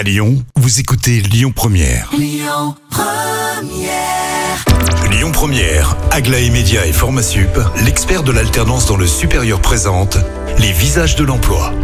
À Lyon, vous écoutez Lyon Première. Lyon Première, Aglaé Média et Formasup, l'expert de l'alternance dans le supérieur présente les visages de l'emploi.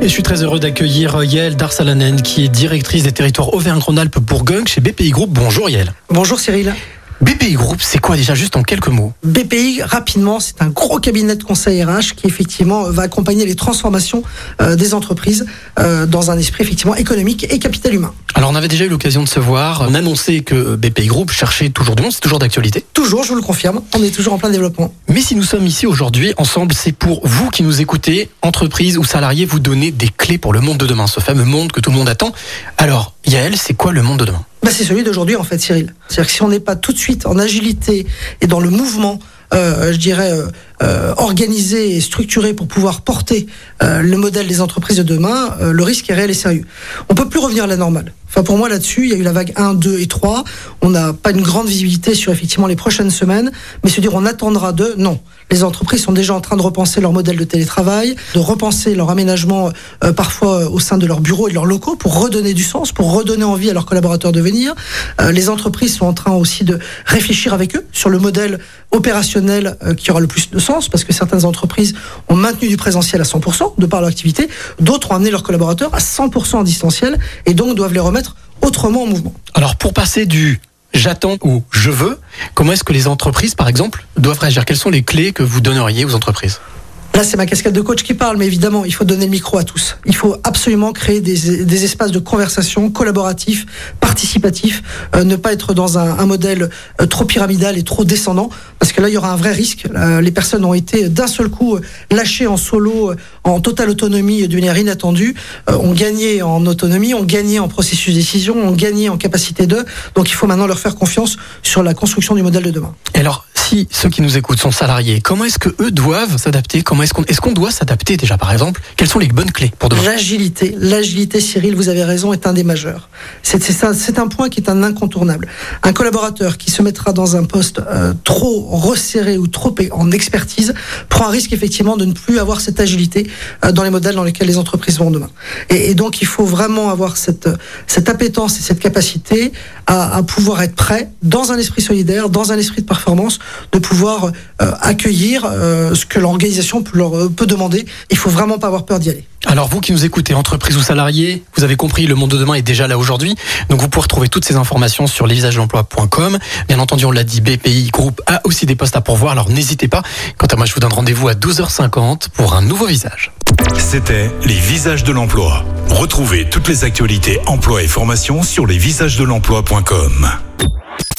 Et je suis très heureux d'accueillir Yael Darsalanen, qui est directrice des territoires Auvergne-Rhône-Alpes Bourgogne chez BPI Group. Bonjour Yael. Bonjour Cyril. BPI Group, c'est quoi déjà juste en quelques mots BPI, rapidement, c'est un gros cabinet de conseil RH qui effectivement va accompagner les transformations euh, des entreprises euh, dans un esprit effectivement économique et capital humain. Alors on avait déjà eu l'occasion de se voir, on annonçait que BPI Group cherchait toujours du monde, c'est toujours d'actualité. Toujours, je vous le confirme, on est toujours en plein développement. Mais si nous sommes ici aujourd'hui ensemble, c'est pour vous qui nous écoutez, entreprise ou salariés, vous donner des clés pour le monde de demain, ce fameux monde que tout le monde attend. Alors, Yael, c'est quoi le monde de demain? Bah, c'est celui d'aujourd'hui en fait, Cyril. C'est-à-dire que si on n'est pas tout de suite en agilité et dans le mouvement, euh, je dirais, euh, organisé et structuré pour pouvoir porter euh, le modèle des entreprises de demain, euh, le risque est réel et sérieux. On peut plus revenir à la normale. Enfin, pour moi, là-dessus, il y a eu la vague 1, 2 et 3. On n'a pas une grande visibilité sur effectivement les prochaines semaines, mais se dire on attendra de, non. Les entreprises sont déjà en train de repenser leur modèle de télétravail, de repenser leur aménagement euh, parfois euh, au sein de leurs bureaux et de leurs locaux pour redonner du sens, pour redonner envie à leurs collaborateurs de venir. Euh, les entreprises sont en train aussi de réfléchir avec eux sur le modèle opérationnel euh, qui aura le plus de sens, parce que certaines entreprises ont maintenu du présentiel à 100% de par leur activité, d'autres ont amené leurs collaborateurs à 100% en distanciel et donc doivent les remettre autrement en mouvement. Alors pour passer du j'attends ou je veux, comment est-ce que les entreprises, par exemple, doivent réagir? Quelles sont les clés que vous donneriez aux entreprises? Là, c'est ma casquette de coach qui parle, mais évidemment, il faut donner le micro à tous. Il faut absolument créer des, des espaces de conversation collaboratifs, participatifs, euh, ne pas être dans un, un modèle euh, trop pyramidal et trop descendant, parce que là, il y aura un vrai risque. Euh, les personnes ont été d'un seul coup lâchées en solo, euh, en totale autonomie de manière inattendue, euh, ont gagné en autonomie, ont gagné en processus de décision, ont gagné en capacité de. Donc, il faut maintenant leur faire confiance sur la construction du modèle de demain. Et alors, si ceux qui nous écoutent sont salariés, comment est-ce que eux doivent s'adapter? Est-ce qu'on est-ce qu'on doit s'adapter déjà, par exemple? Quelles sont les bonnes clés pour demain? L'agilité, l'agilité, Cyril, vous avez raison, est un des majeurs. C'est c'est un point qui est un incontournable. Un collaborateur qui se mettra dans un poste euh, trop resserré ou trop en expertise prend un risque effectivement de ne plus avoir cette agilité euh, dans les modèles dans lesquels les entreprises vont demain. Et, donc il faut vraiment avoir cette cette appétence et cette capacité à, pouvoir être prêt dans un esprit solidaire, dans un esprit de performance, de pouvoir euh, accueillir ce que l'organisation peut, leur, euh, peut demander. Il faut vraiment pas avoir peur d'y aller. Alors vous qui nous écoutez, entreprise ou salariés, vous avez compris, le monde de demain est déjà là aujourd'hui. Donc vous pouvez retrouver toutes ces informations sur lesvisagesdelemploi.com. Bien entendu, on l'a dit, BPI Group a aussi des postes à pourvoir, alors n'hésitez pas. Quant à moi, je vous donne rendez-vous à 12h50 pour un nouveau visage. C'était les visages de l'emploi. Retrouvez toutes les actualités emploi et formation sur lesvisagesdelemploi.com.